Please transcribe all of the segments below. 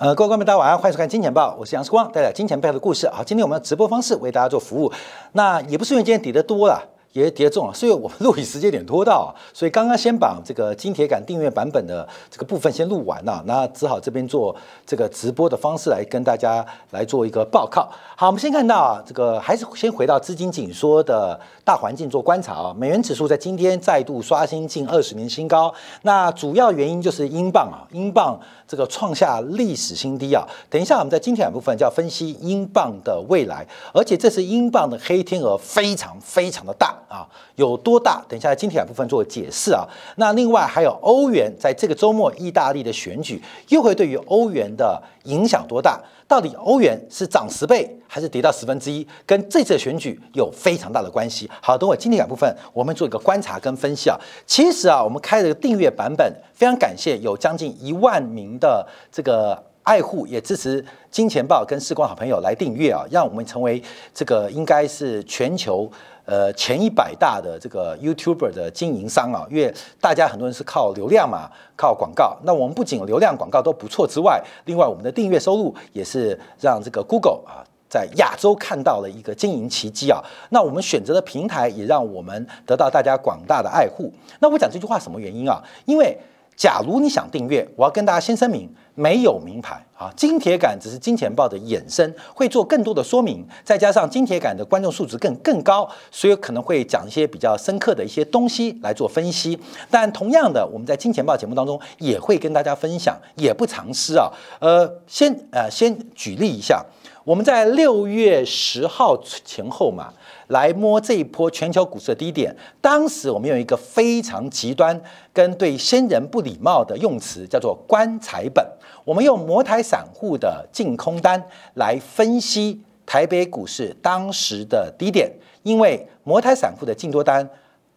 呃，各位观众，大家晚上欢迎收看《金钱报》，我是杨世光，带来金钱背后的故事。好，今天我们直播方式为大家做服务，那也不是因为今天跌得多了。也跌重了，所以我们录影时间点拖到啊，所以刚刚先把这个金铁杆订阅版本的这个部分先录完了，那只好这边做这个直播的方式来跟大家来做一个报告。好，我们先看到啊，这个还是先回到资金紧缩的大环境做观察啊，美元指数在今天再度刷新近二十年新高，那主要原因就是英镑啊，英镑这个创下历史新低啊。等一下我们在金铁杆部分就要分析英镑的未来，而且这次英镑的黑天鹅非常非常的大。啊，有多大？等一下，今天部分做解释啊。那另外还有欧元，在这个周末，意大利的选举又会对于欧元的影响多大？到底欧元是涨十倍还是跌到十分之一？跟这次选举有非常大的关系。好，等会今天部分我们做一个观察跟分析啊。其实啊，我们开了个订阅版本，非常感谢有将近一万名的这个。爱护也支持金钱豹跟视光好朋友来订阅啊，让我们成为这个应该是全球呃前一百大的这个 YouTuber 的经营商啊，因为大家很多人是靠流量嘛，靠广告。那我们不仅流量广告都不错之外，另外我们的订阅收入也是让这个 Google 啊在亚洲看到了一个经营奇迹啊。那我们选择的平台也让我们得到大家广大的爱护。那我讲这句话什么原因啊？因为假如你想订阅，我要跟大家先声明，没有名牌啊，金铁杆只是金钱豹的衍生，会做更多的说明，再加上金铁杆的观众素质更更高，所以可能会讲一些比较深刻的一些东西来做分析。但同样的，我们在金钱豹节目当中也会跟大家分享，也不藏私啊。呃，先呃先举例一下，我们在六月十号前后嘛。来摸这一波全球股市的低点，当时我们用一个非常极端跟对先人不礼貌的用词，叫做“棺材本”。我们用摩台散户的净空单来分析台北股市当时的低点，因为摩台散户的净多单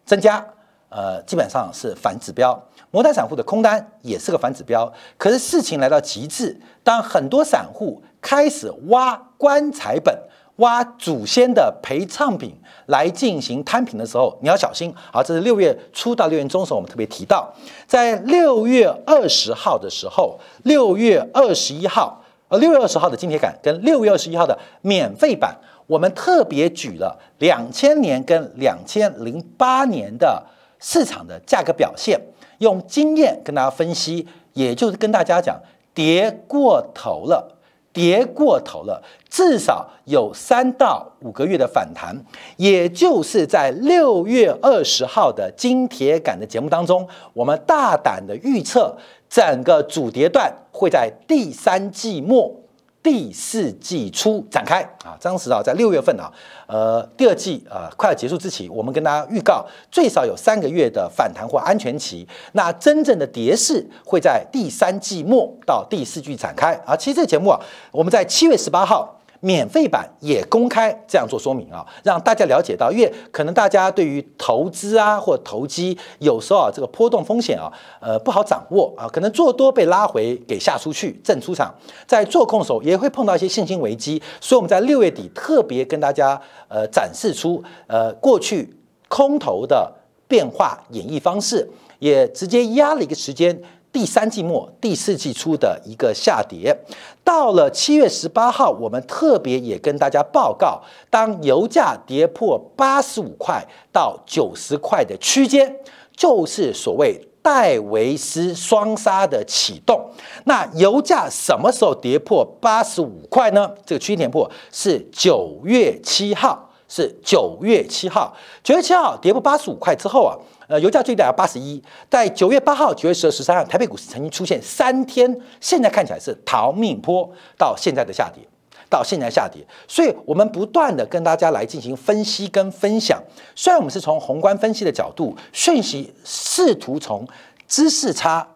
增加，呃，基本上是反指标；摩台散户的空单也是个反指标。可是事情来到极致，当很多散户开始挖棺材本。挖祖先的陪葬品来进行摊平的时候，你要小心。好，这是六月初到六月中的时候，我们特别提到，在六月二十号的时候，六月二十一号，呃，六月二十号的金铁杆跟六月二十一号的免费版，我们特别举了两千年跟两千零八年的市场的价格表现，用经验跟大家分析，也就是跟大家讲，跌过头了。跌过头了，至少有三到五个月的反弹，也就是在六月二十号的金铁杆的节目当中，我们大胆的预测，整个主跌段会在第三季末。第四季初展开啊，当时啊，在六月份啊，呃，第二季啊快要结束之前，我们跟大家预告，最少有三个月的反弹或安全期。那真正的跌势会在第三季末到第四季展开啊。其实这个节目啊，我们在七月十八号。免费版也公开这样做说明啊，让大家了解到，因为可能大家对于投资啊或投机有时候啊这个波动风险啊，呃不好掌握啊，可能做多被拉回给下出去正出场，在做空的时候也会碰到一些信心危机，所以我们在六月底特别跟大家呃展示出呃过去空头的变化演绎方式，也直接压了一个时间。第三季末、第四季初的一个下跌，到了七月十八号，我们特别也跟大家报告，当油价跌破八十五块到九十块的区间，就是所谓戴维斯双杀的启动。那油价什么时候跌破八十五块呢？这个区间跌破是九月七号，是九月七号，九月七号跌破八十五块之后啊。呃，油价最低要八十一，在九月八号、九月十二、十三号，台北股市曾经出现三天，现在看起来是逃命坡，到现在的下跌，到现在下跌，所以我们不断的跟大家来进行分析跟分享。虽然我们是从宏观分析的角度，讯息试图从知识差、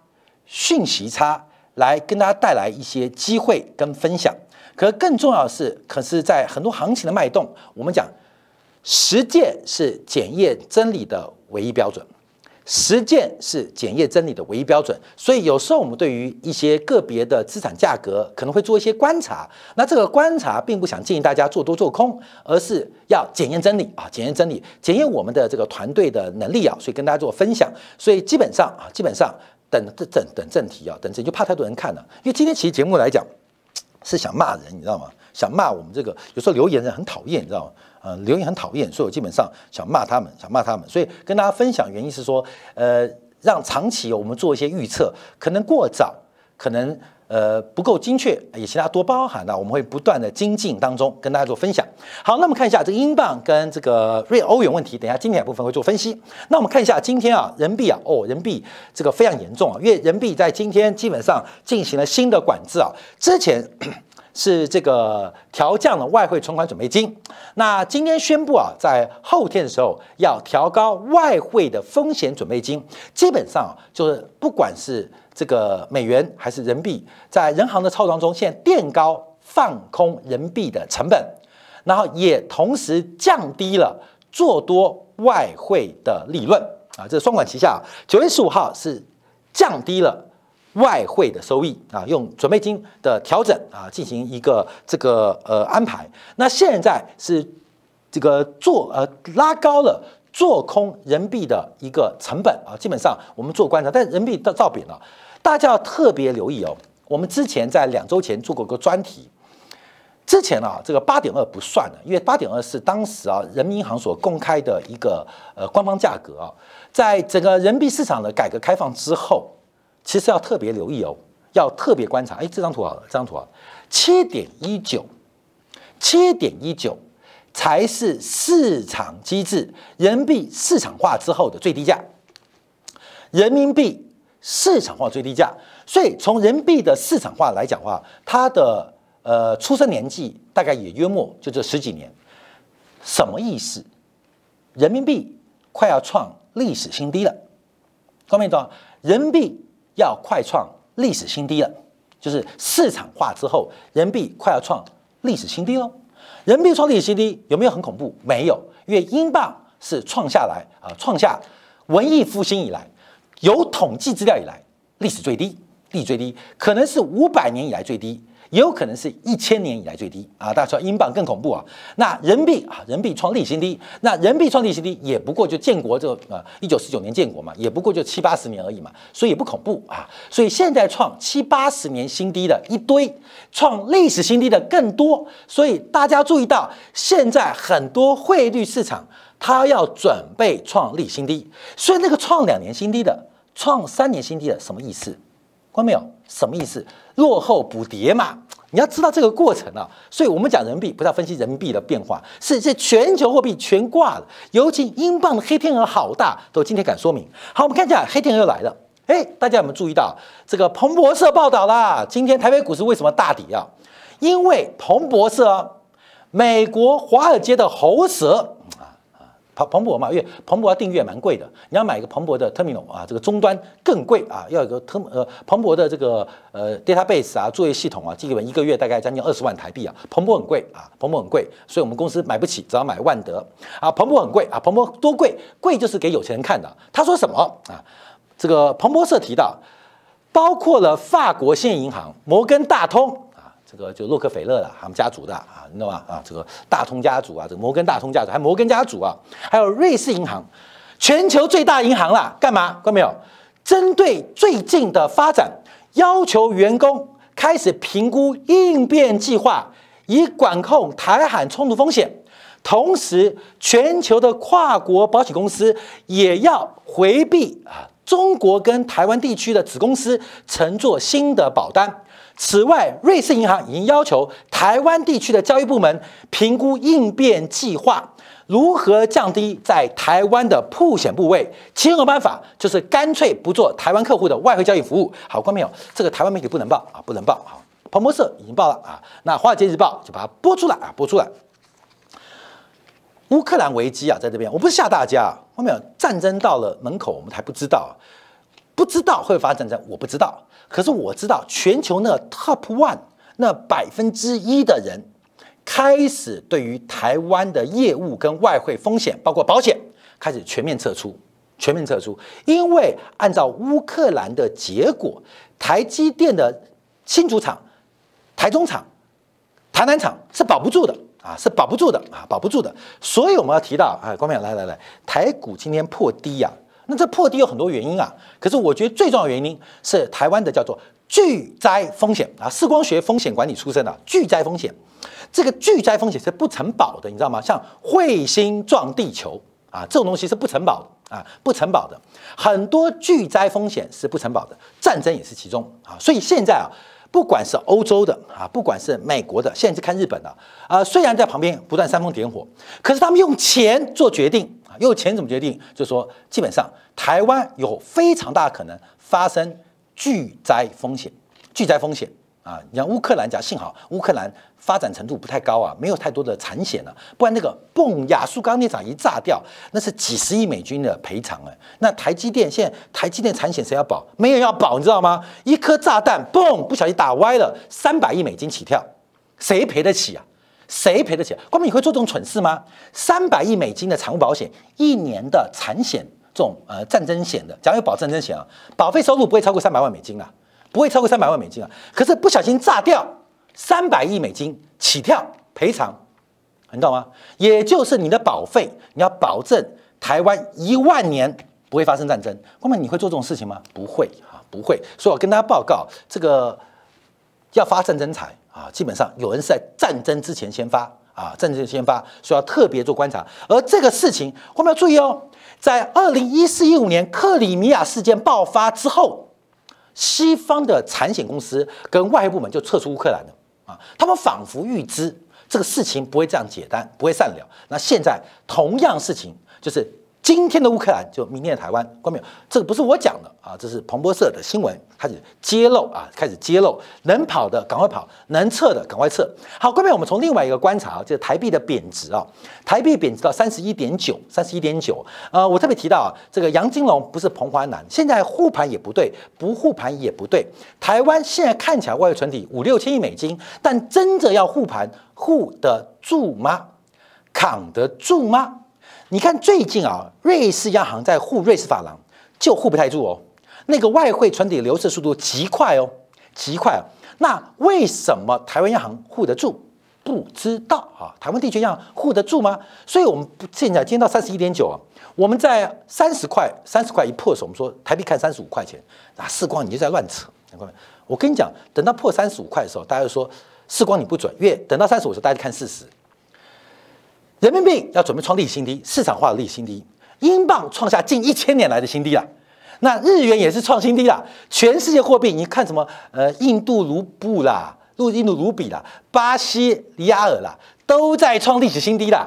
讯息差来跟大家带来一些机会跟分享，可更重要的是，可是在很多行情的脉动，我们讲实践是检验真理的。唯一标准，实践是检验真理的唯一标准。所以有时候我们对于一些个别的资产价格，可能会做一些观察。那这个观察并不想建议大家做多做空，而是要检验真理啊，检验真理，检验我们的这个团队的能力啊。所以跟大家做分享。所以基本上啊，基本上等等等正题啊，等正就怕太多人看了。因为今天其实节目来讲，是想骂人，你知道吗？想骂我们这个有时候留言人很讨厌，你知道吗？呃，留言很讨厌，所以我基本上想骂他们，想骂他们。所以跟大家分享原因是说，呃，让长期我们做一些预测，可能过早，可能。呃，不够精确，也请大家多包涵的，我们会不断的精进当中跟大家做分享。好，那我们看一下这个英镑跟这个瑞欧元问题，等一下今天部分会做分析。那我们看一下今天啊，人民币啊，哦，人民币这个非常严重啊，因为人民币在今天基本上进行了新的管制啊，之前是这个调降了外汇存款准备金，那今天宣布啊，在后天的时候要调高外汇的风险准备金，基本上就是不管是。这个美元还是人民币，在人行的操作中，现在垫高放空人民币的成本，然后也同时降低了做多外汇的利润啊，这双管齐下。九月十五号是降低了外汇的收益啊，用准备金的调整啊进行一个这个呃安排。那现在是这个做呃拉高了。做空人民币的一个成本啊，基本上我们做观察，但人民币到造贬了，大家要特别留意哦。我们之前在两周前做过个专题，之前啊，这个八点二不算的，因为八点二是当时啊人民银行所公开的一个呃官方价格啊，在整个人民币市场的改革开放之后，其实要特别留意哦，要特别观察。哎，这张图好了，这张图啊，七点一九，七点一九。才是市场机制，人民币市场化之后的最低价。人民币市场化最低价，所以从人民币的市场化来讲话，它的呃出生年纪大概也约莫就这十几年。什么意思？人民币快要创历史新低了。各位懂人民币要快创历史新低了，就是市场化之后，人民币快要创历史新低喽。人民币创历史新低有没有很恐怖？没有，因为英镑是创下来啊，创下文艺复兴以来有统计资料以来历史最低，历史最低，可能是五百年以来最低。也有可能是一千年以来最低啊！大家说英镑更恐怖啊？那人民币啊，人民币创历史新低，那人民币创历史新低也不过就建国这个呃一九四九年建国嘛，也不过就七八十年而已嘛，所以也不恐怖啊。所以现在创七八十年新低的一堆，创历史新低的更多。所以大家注意到，现在很多汇率市场它要准备创历史新低，所以那个创两年新低的、创三年新低的什么意思？看到没有？什么意思？落后补跌嘛？你要知道这个过程啊。所以我们讲人民币，不是要分析人民币的变化，是这全球货币全挂了。尤其英镑的黑天鹅好大，都今天敢说明。好，我们看一下黑天鹅又来了。哎，大家有没有注意到这个彭博社报道啦？今天台北股市为什么大底啊？因为彭博社，美国华尔街的喉舌。彭彭博嘛，因为彭博订阅蛮贵的，你要买一个彭博的 terminal 啊，这个终端更贵啊，要有个特呃彭博的这个呃 database 啊，作业系统啊，基本一个月大概将近二十万台币啊，彭博很贵啊，彭博很贵，所以我们公司买不起，只要买万德啊，彭博很贵啊，彭博多贵？贵就是给有钱人看的。他说什么啊？这个彭博社提到，包括了法国现银行、摩根大通。这个就洛克菲勒的，他们家族的啊，你知道吗？啊，这个大通家族啊，这摩根大通家族，还摩根家族啊，还有瑞士银行，全球最大银行啦，干嘛？看到没有？针对最近的发展，要求员工开始评估应变计划，以管控台海冲突风险。同时，全球的跨国保险公司也要回避啊，中国跟台湾地区的子公司乘坐新的保单。此外，瑞士银行已经要求台湾地区的交易部门评估应变计划，如何降低在台湾的铺险部位。其中的办法就是干脆不做台湾客户的外汇交易服务。好，观众朋友，这个台湾媒体不能报啊，不能报。好，彭博社已经报了啊，那华尔街日报就把它播出来啊，播出来。乌克兰危机啊，在这边，我不是吓大家，后面战争到了门口，我们还不知道，不知道会发生战争，我不知道。可是我知道，全球那 top one 那百分之一的人，开始对于台湾的业务跟外汇风险，包括保险，开始全面撤出，全面撤出。因为按照乌克兰的结果，台积电的新主厂、台中厂、台南厂是保不住的啊，是保不住的啊，保不住的。所以我们要提到，啊，光明来来来，台股今天破低呀。那这破低有很多原因啊，可是我觉得最重要原因是台湾的叫做巨灾风险啊，视光学风险管理出身的巨灾风险，这个巨灾风险是不承保的，你知道吗？像彗星撞地球啊，这种东西是不承保的啊，不承保的。很多巨灾风险是不承保的，战争也是其中啊。所以现在啊，不管是欧洲的啊，不管是美国的，现在是看日本的啊，虽然在旁边不断煽风点火，可是他们用钱做决定啊，用钱怎么决定？就是说，基本上台湾有非常大可能发生。巨灾风险，巨灾风险啊！你像乌克兰讲，幸好乌克兰发展程度不太高啊，没有太多的产险了，不然那个蹦亚速钢铁厂一炸掉，那是几十亿美金的赔偿哎。那台积电现在台积电产险谁要保？没人要保，你知道吗？一颗炸弹嘣，不小心打歪了，三百亿美金起跳，谁赔得起啊？谁赔得起？光明你会做这种蠢事吗？三百亿美金的产物保险，一年的产险。这种呃战争险的，假如有保战争险啊，保费收入不会超过三百万美金啊，不会超过三百万美金啊。可是不小心炸掉，三百亿美金起跳赔偿，你懂吗？也就是你的保费，你要保证台湾一万年不会发生战争。光明你会做这种事情吗？不会啊，不会。所以我跟大家报告，这个要发战争财啊，基本上有人是在战争之前先发啊，战争先发，所以要特别做观察。而这个事情我们要注意哦。在二零一四一五年克里米亚事件爆发之后，西方的产险公司跟外汇部门就撤出乌克兰了啊，他们仿佛预知这个事情不会这样简单，不会善了。那现在同样事情就是。今天的乌克兰就明天的台湾，关没有？这个不是我讲的啊，这是彭博社的新闻开始揭露啊，开始揭露，能跑的赶快跑，能撤的赶快撤。好，关没我们从另外一个观察，就是台币的贬值啊，台币贬值到三十一点九，三十一点九。呃，我特别提到啊，这个杨金龙不是彭淮南，现在护盘也不对，不护盘也不对。台湾现在看起来外汇存底五六千亿美金，但真的要护盘，护得住吗？扛得住吗？你看最近啊，瑞士央行在护瑞士法郎，就护不太住哦。那个外汇存底流失速度极快哦，极快。那为什么台湾央行护得住？不知道啊。台湾地区央行护得住吗？所以我们不现在今天到三十一点九啊，我们在三十块，三十块一破的时候，我们说台币看三十五块钱，那世光你就在乱扯。我跟你讲，等到破三十五块的时候，大家就说世光你不准，因为等到三十五时候，大家看四十。人民币要准备创历史新低，市场化的历史新低。英镑创下近一千年来的新低了，那日元也是创新低了。全世界货币，你看什么？呃，印度卢布啦，入印度卢比啦，巴西里亚尔啦，都在创历史新低了。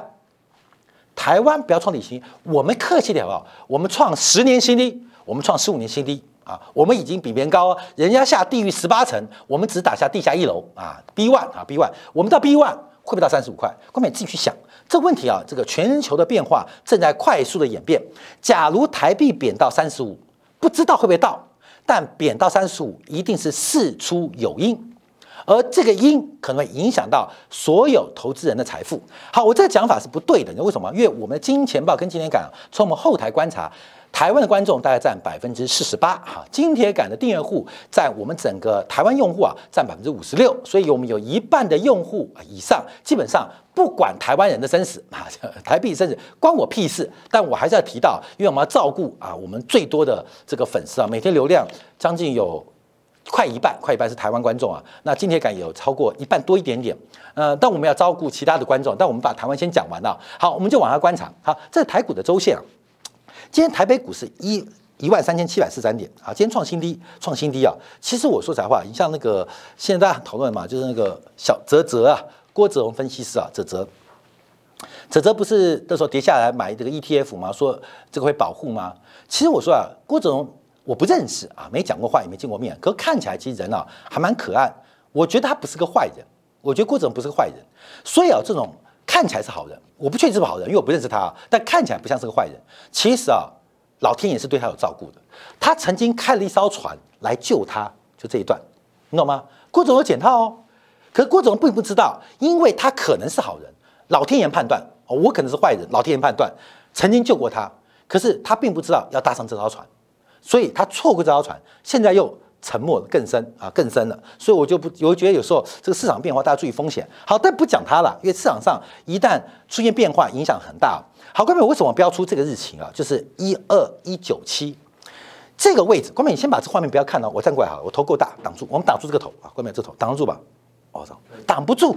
台湾不要创历史新低，我们客气点好不好？我们创十年新低，我们创十五年新低啊！我们已经比别人高，人家下地狱十八层，我们只打下地下一楼啊！B one 啊，B one，我们到 B one 会不会到三十五块？关键自己去想。这问题啊，这个全球的变化正在快速的演变。假如台币贬到三十五，不知道会不会到，但贬到三十五一定是事出有因，而这个因可能会影响到所有投资人的财富。好，我这个讲法是不对的，为什么？因为我们的金钱报跟今天感从我们后台观察。台湾的观众大概占百分之四十八，哈，金铁杆的订阅户在我们整个台湾用户啊占百分之五十六，所以我们有一半的用户以上，基本上不管台湾人的生死啊，台币生死关我屁事。但我还是要提到，因为我们要照顾啊，我们最多的这个粉丝啊，每天流量将近有快一半，快一半是台湾观众啊，那金铁杆有超过一半多一点点，呃，但我们要照顾其他的观众，但我们把台湾先讲完了，好，我们就往下观察，好，这是台股的周线啊。今天台北股市一一万三千七百四十三点啊，今天创新低，创新低啊！其实我说实话，你像那个现在大家讨论嘛，就是那个小泽泽啊，郭泽荣分析师啊，泽泽，泽泽不是那时候跌下来买这个 ETF 吗？说这个会保护吗？其实我说啊，郭泽荣我不认识啊，没讲过话，也没见过面，可看起来其实人啊还蛮可爱。我觉得他不是个坏人，我觉得郭泽荣不是个坏人，所以啊，这种。看起来是好人，我不确定是不是好人，因为我不认识他啊。但看起来不像是个坏人。其实啊，老天爷是对他有照顾的。他曾经开了一艘船来救他，就这一段，你懂吗？郭总有检套哦，可是郭总并不知道，因为他可能是好人，老天爷判断哦，我可能是坏人，老天爷判断曾经救过他，可是他并不知道要搭上这艘船，所以他错过这艘船，现在又。沉默更深啊，更深了，所以我就不，我觉得有时候这个市场变化，大家注意风险。好，但不讲它了，因为市场上一旦出现变化，影响很大。好，各位，为什么标出这个日期啊？就是一二一九七，这个位置，关美，你先把这画面不要看了，我站过来好了，我头够大，挡住，我们挡住这个头啊，关美这头挡得住吧？哦，挡不住，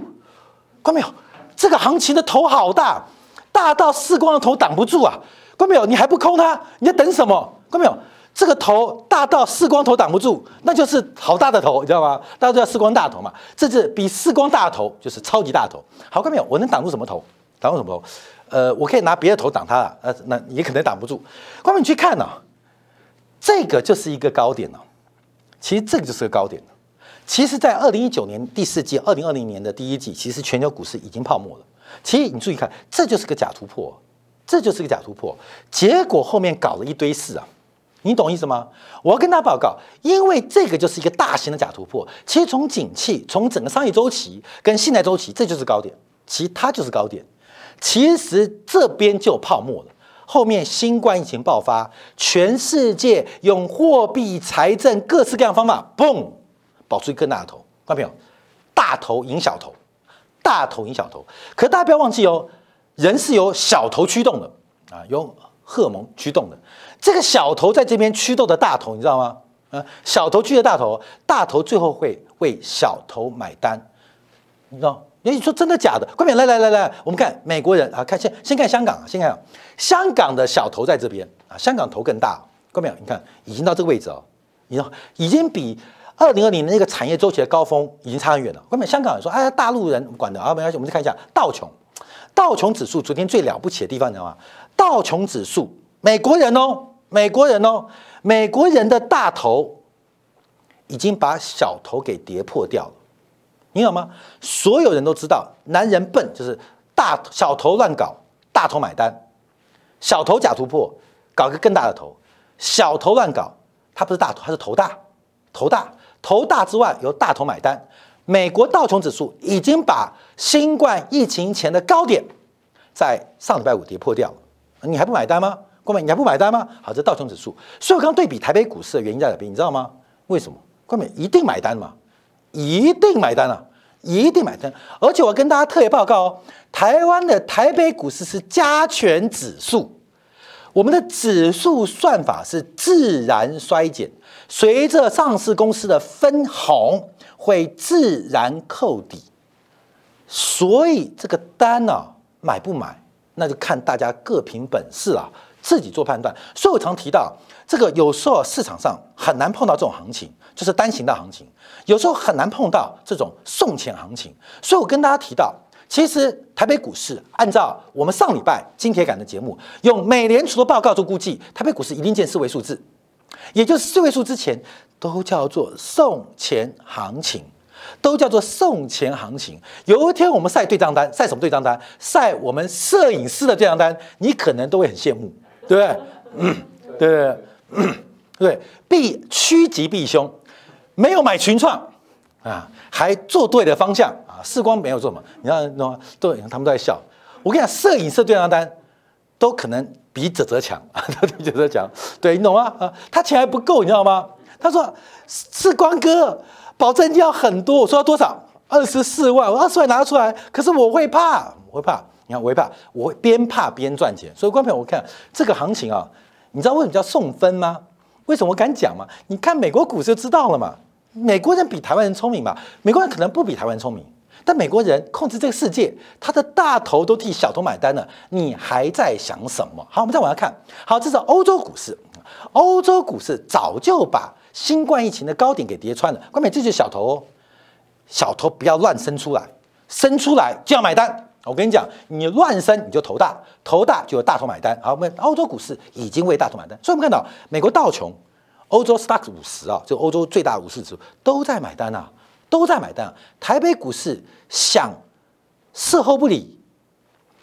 关没有？这个行情的头好大，大到四光的头挡不住啊！关没有？你还不空它？你在等什么？关没有？这个头大到四光头挡不住，那就是好大的头，你知道吗？大家都叫四光大头嘛，这是比四光大头就是超级大头。好，关没有？我能挡住什么头？挡住什么头？呃，我可以拿别的头挡它，呃，那也可能挡不住。关没你去看呢，这个就是一个高点呢。其实这个就是个高点其实，在二零一九年第四季、二零二零年的第一季，其实全球股市已经泡沫了。其实你注意看，这就是个假突破，这就是个假突破。结果后面搞了一堆事啊，你懂意思吗？我要跟大家报告，因为这个就是一个大型的假突破。其实从景气、从整个商业周期跟信贷周期，这就是高点，其他就是高点。其实这边就泡沫了。后面新冠疫情爆发，全世界用货币、财政各式各样方法，嘣。保住一更大的头，看到没有？大头赢小头，大头赢小头。可大家不要忘记哦，人是由小头驱动的啊，由荷尔蒙驱动的。这个小头在这边驱动的大头，你知道吗？啊，小头驱的大头，大头最后会为小头买单，你知道？你说真的假的？快点来来来来，我们看美国人啊，看先先看香港啊，先看香港的小头在这边啊，香港头更大，冠冕？你看已经到这个位置哦，你知道已经比。二零二零那个产业周期的高峰已经差很远了。外面香港人说：“哎，大陆人管的啊，没关系。”我们再看一下道琼，道琼指数昨天最了不起的地方，你知道吗？道琼指数，美国人哦，美国人哦，美国人的大头已经把小头给跌破掉了。你懂吗？所有人都知道，男人笨就是大小头乱搞，大头买单；小头假突破，搞个更大的头；小头乱搞，他不是大头，他是头大，头大。头大之外，由大头买单。美国道琼指数已经把新冠疫情前的高点在上礼拜五跌破掉了，你还不买单吗？郭美，你还不买单吗？好，这道琼指数。所以我刚对比台北股市的原因在哪边？你知道吗？为什么？郭美一定买单嘛？一定买单啊！一定买单。而且我跟大家特别报告哦，台湾的台北股市是加权指数，我们的指数算法是自然衰减。随着上市公司的分红会自然扣底，所以这个单呢买不买，那就看大家各凭本事啊，自己做判断。所以我常提到，这个有时候市场上很难碰到这种行情，就是单行道行情；有时候很难碰到这种送钱行情。所以我跟大家提到，其实台北股市按照我们上礼拜金铁杆的节目，用美联储的报告做估计，台北股市一定见四位数字。也就是四位数之前都叫做送钱行情，都叫做送钱行情。有一天我们晒对账单，晒什么对账单？晒我们摄影师的对账单，你可能都会很羡慕，对不对？嗯，对对对，避趋吉避凶，没有买群创啊，还做对的方向啊。视光没有做嘛？你看，懂吗？对，他们都在笑。我跟你讲，摄影师对账单都可能。比泽泽强啊，他比泽泽强，对你懂吗？啊，他钱还不够，你知道吗？他说是光哥，保证金要很多。我说要多少？二十四万，我二十万拿出来。可是我会怕，我会怕。你看我会怕，我会边怕边赚钱。所以观众朋友，我看这个行情啊，你知道为什么叫送分吗？为什么我敢讲吗？你看美国股市就知道了嘛。美国人比台湾人聪明嘛？美国人可能不比台湾人聪明。但美国人控制这个世界，他的大头都替小头买单了，你还在想什么？好，我们再往下看。好，这是欧洲股市，欧洲股市早就把新冠疫情的高点给跌穿了。关美，这就是小头哦，小头不要乱伸出来，伸出来就要买单。我跟你讲，你乱伸你就头大，头大就有大头买单。好，我们欧洲股市已经为大头买单，所以我们看到美国道琼、欧洲 s t o c k 五十啊，就欧洲最大五十指数都在买单啊。都在买单，台北股市想事后不理，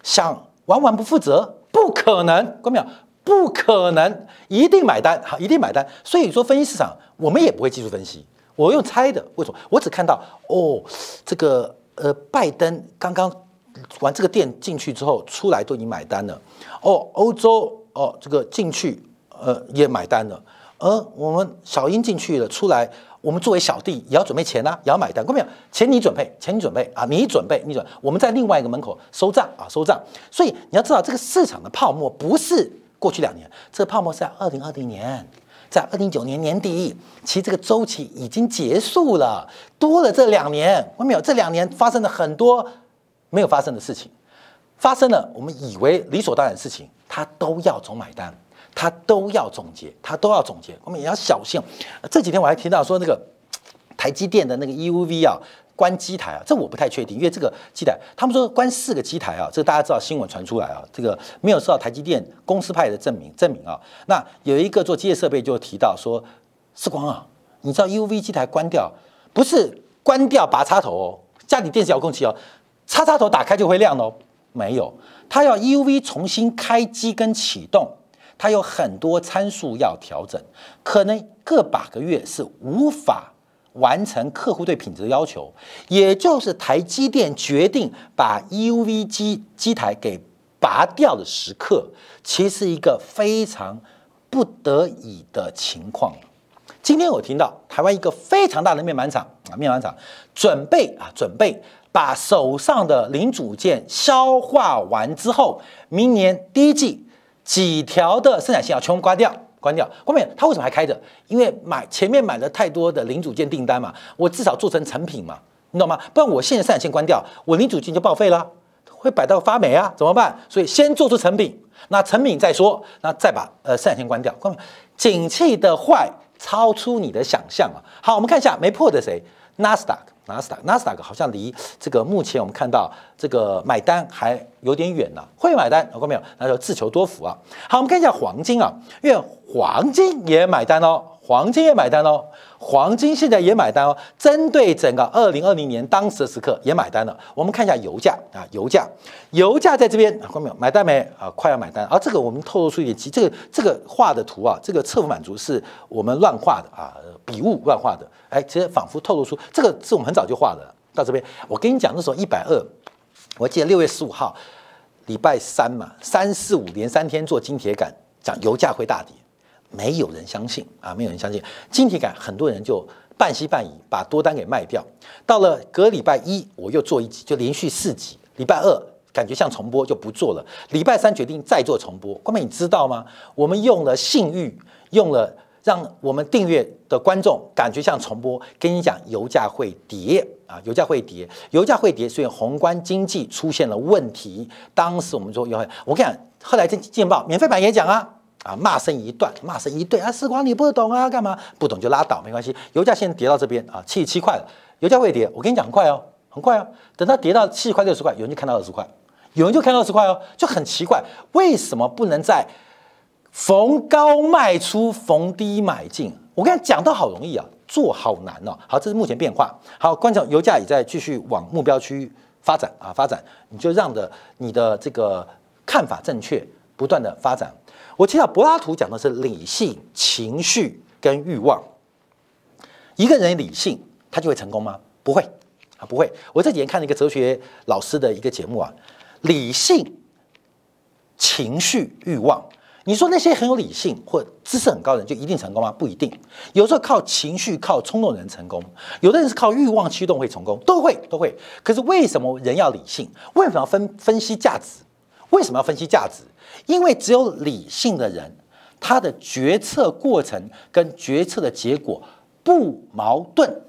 想完完不负责，不可能，关没有？不可能，一定买单，好，一定买单。所以说，分析市场，我们也不会技术分析，我用猜的。为什么？我只看到哦，这个呃，拜登刚刚玩这个店进去之后出来都已经买单了，哦，欧洲哦，这个进去呃也买单了，而我们小英进去了出来。我们作为小弟也要准备钱呐，也要买单，看到没有？钱你准备，钱你准备啊，你准备，你准，我们在另外一个门口收账啊，收账。所以你要知道，这个市场的泡沫不是过去两年，这个泡沫是在二零二零年，在二零一九年年底，其实这个周期已经结束了，多了这两年，我没有这两年发生了很多没有发生的事情，发生了我们以为理所当然的事情，它都要总买单，它都要总结，它都要总结，我们也要小心。这几天我还听到说那个台积电的那个 EUV 啊。关机台啊，这我不太确定，因为这个机台，他们说关四个机台啊，这个大家知道新闻传出来啊，这个没有受到台积电公司派的证明证明啊。那有一个做机械设备就提到说，世光啊，你知道 UV 机台关掉不是关掉拔插头哦，家里电视遥控器哦，插插头打开就会亮哦，没有，它要 UV 重新开机跟启动，它有很多参数要调整，可能个把个月是无法。完成客户对品质的要求，也就是台积电决定把 U V 机机台给拔掉的时刻，其实一个非常不得已的情况。今天我听到台湾一个非常大的面板厂啊，面板厂准备啊，准备把手上的零组件消化完之后，明年第一季几条的生产线要全部关掉。关掉，后面它为什么还开着？因为买前面买了太多的零组件订单嘛，我至少做成成品嘛，你懂吗？不然我现在生产线关掉，我零组件就报废了，会摆到发霉啊，怎么办？所以先做出成品，那成品再说，那再把呃生产线关掉。关景气的坏超出你的想象啊！好，我们看一下没破的谁？纳斯达克。纳斯达克纳斯达克好像离这个目前我们看到这个买单还有点远呢，会买单，看到没有？那就自求多福啊。好，我们看一下黄金啊，因为黄金也买单哦，黄金也买单哦，黄金现在也买单哦。针对整个二零二零年当时的时刻也买单了。我们看一下油价啊，油价，油价在这边看到没有？买单没啊？快要买单。啊这个我们透露出一点，其这个这个画的图啊，这个侧幅满足是我们乱画的啊，笔误乱画的。哎，其实仿佛透露出这个是我们很早就画的。到这边，我跟你讲，那时候一百二，我记得六月十五号，礼拜三嘛，三四五连三天做金铁杆，讲油价会大跌，没有人相信啊，没有人相信晶体感，很多人就半信半疑，把多单给卖掉。到了隔礼拜一，我又做一集，就连续四集。礼拜二感觉像重播，就不做了。礼拜三决定再做重播。关妹，你知道吗？我们用了信誉，用了。让我们订阅的观众感觉像重播，跟你讲油价会跌啊，油价会跌，油价会跌，所以宏观经济出现了问题。当时我们说有，我跟你讲，后来这见报免费版也讲啊，啊骂声一段，骂声一对啊，时光你不懂啊，干嘛不懂就拉倒，没关系。油价现在跌到这边啊，七十七块了，油价会跌，我跟你讲很快哦，很快哦，等它跌到七十块六十块，有人就看到二十块，有人就看到二十块哦，就很奇怪，为什么不能在？逢高卖出，逢低买进。我跟你讲，到好容易啊，做好难哦。好，这是目前变化。好，观众，油价也在继续往目标区发展啊，发展。你就让的你的这个看法正确，不断的发展。我提到柏拉图讲的是理性、情绪跟欲望。一个人理性，他就会成功吗？不会啊，不会。我这几天看了一个哲学老师的一个节目啊，理性、情绪、欲望。你说那些很有理性或知识很高的人就一定成功吗？不一定，有时候靠情绪、靠冲动的人成功，有的人是靠欲望驱动会成功，都会都会。可是为什么人要理性？为什么要分分析价值？为什么要分析价值？因为只有理性的人，他的决策过程跟决策的结果不矛盾，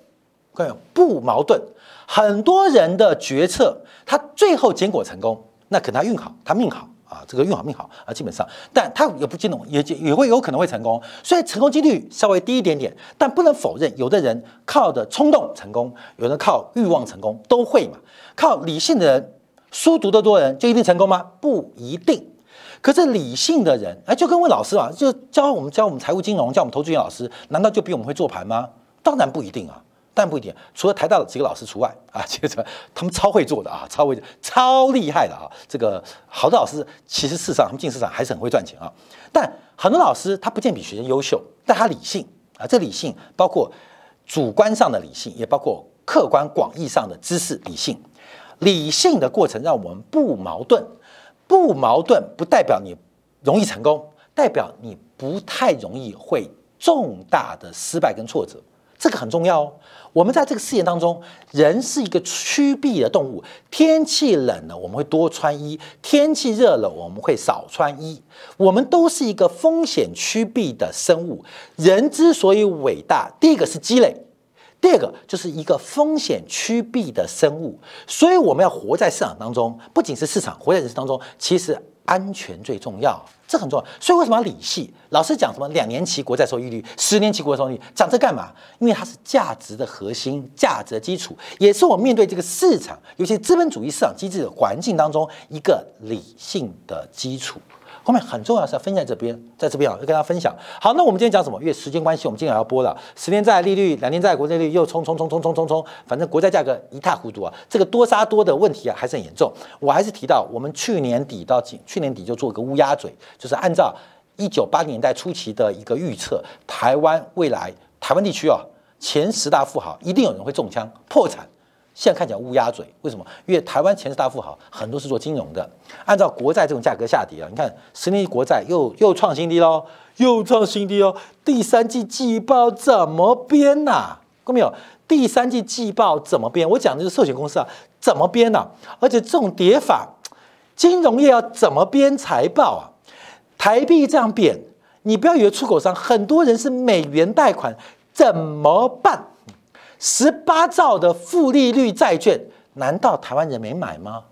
各位不矛盾。很多人的决策，他最后结果成功，那可能他运好，他命好。啊，这个运好命好啊，基本上，但他也不见得也也会有可能会成功，所以成功几率稍微低一点点，但不能否认，有的人靠的冲动成功，有人靠欲望成功，都会嘛。靠理性的人，书读得多人就一定成功吗？不一定。可是理性的人，哎，就跟问老师啊，就教我们教我们财务金融，教我们投资员老师，难道就比我们会做盘吗？当然不一定啊。但不一定，除了台大的几个老师除外 啊，接着他们超会做的啊，超会超厉害的啊。这个好的老师，其实事实上他们进市场还是很会赚钱啊。但很多老师他不见比学生优秀，但他理性啊，这理性包括主观上的理性，也包括客观广义上的知识理性。理性的过程让我们不矛盾，不矛盾不代表你容易成功，代表你不太容易会重大的失败跟挫折。这个很重要哦。我们在这个世界当中，人是一个趋避的动物。天气冷了，我们会多穿衣；天气热了，我们会少穿衣。我们都是一个风险趋避的生物。人之所以伟大，第一个是积累，第二个就是一个风险趋避的生物。所以我们要活在市场当中，不仅是市场，活在人生当中，其实。安全最重要，这很重要。所以为什么要理系？老师讲什么两年期国债收益率、十年期国债收益率，讲这干嘛？因为它是价值的核心、价值的基础，也是我面对这个市场，尤其资本主义市场机制的环境当中一个理性的基础。后面很重要是要分享这边，在这边啊，要跟大家分享。好，那我们今天讲什么？因为时间关系，我们今天要播了。十年债利率、两年债国债利率又冲冲冲冲冲冲冲，反正国债价格一塌糊涂啊。这个多杀多的问题啊，还是很严重。我还是提到，我们去年底到今去年底就做个乌鸦嘴，就是按照一九八零年代初期的一个预测，台湾未来台湾地区啊，前十大富豪一定有人会中枪破产。现在看起来乌鸦嘴，为什么？因为台湾前十大富豪很多是做金融的，按照国债这种价格下跌啊，你看十年期国债又又创新低喽，又创新低哦。第三季季报怎么编呐？看没有？第三季季报怎么编？我讲的是寿险公司啊，怎么编呢？而且这种跌法，金融业要怎么编财报啊？台币这样贬，你不要以为出口商很多人是美元贷款，怎么办？十八兆的负利率债券，难道台湾人没买吗？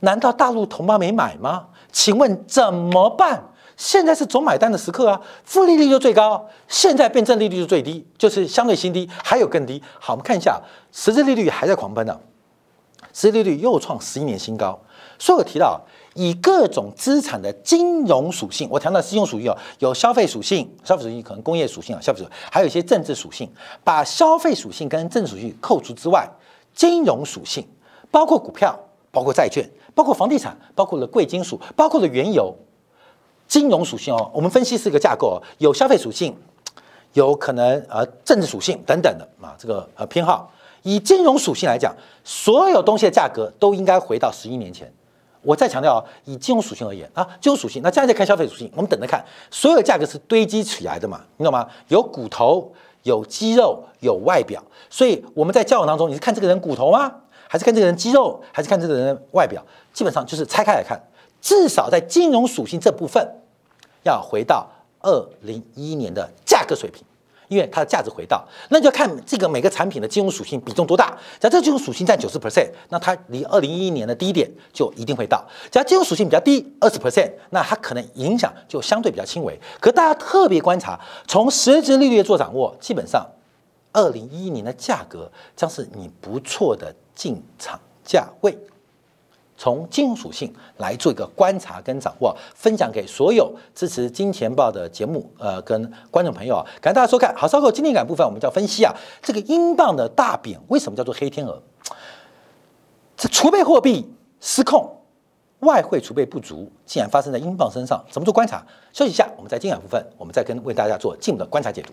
难道大陆同胞没买吗？请问怎么办？现在是总买单的时刻啊！负利率就最高，现在变正利率就最低，就是相对新低，还有更低。好，我们看一下，实质利率还在狂奔呢，实质利率又创十一年新高。所以我提到。以各种资产的金融属性，我谈到金融属性哦，有消费属性，消费属性可能工业属性啊，消费属性还有一些政治属性。把消费属性跟政治属性扣除之外，金融属性包括股票、包括债券、包括房地产、包括了贵金属、包括了原油。金融属性哦，我们分析是一个架构哦，有消费属性，有可能呃政治属性等等的啊，这个呃偏好。以金融属性来讲，所有东西的价格都应该回到十一年前。我再强调啊，以金融属性而言啊，金融属性，那接下来再看消费属性，我们等着看，所有价格是堆积起来的嘛，你懂吗？有骨头，有肌肉，有外表，所以我们在交往当中，你是看这个人骨头吗？还是看这个人肌肉？还是看这个人外表？基本上就是拆开来看，至少在金融属性这部分，要回到二零一一年的价格水平。因为它的价值回到，那就要看这个每个产品的金融属性比重多大。假如金融属性占九十 percent，那它离二零一一年的低点就一定会到。假如金融属性比较低，二十 percent，那它可能影响就相对比较轻微。可大家特别观察，从实质利率做掌握，基本上二零一一年的价格将是你不错的进场价位。从金融属性来做一个观察跟掌握，分享给所有支持金钱豹的节目，呃，跟观众朋友啊，感谢大家收看。好，稍后经典感部分，我们叫分析啊，这个英镑的大贬为什么叫做黑天鹅？这储备货币失控，外汇储备不足，竟然发生在英镑身上，怎么做观察？休息一下，我们在经典部分，我们再跟为大家做进一步的观察解读。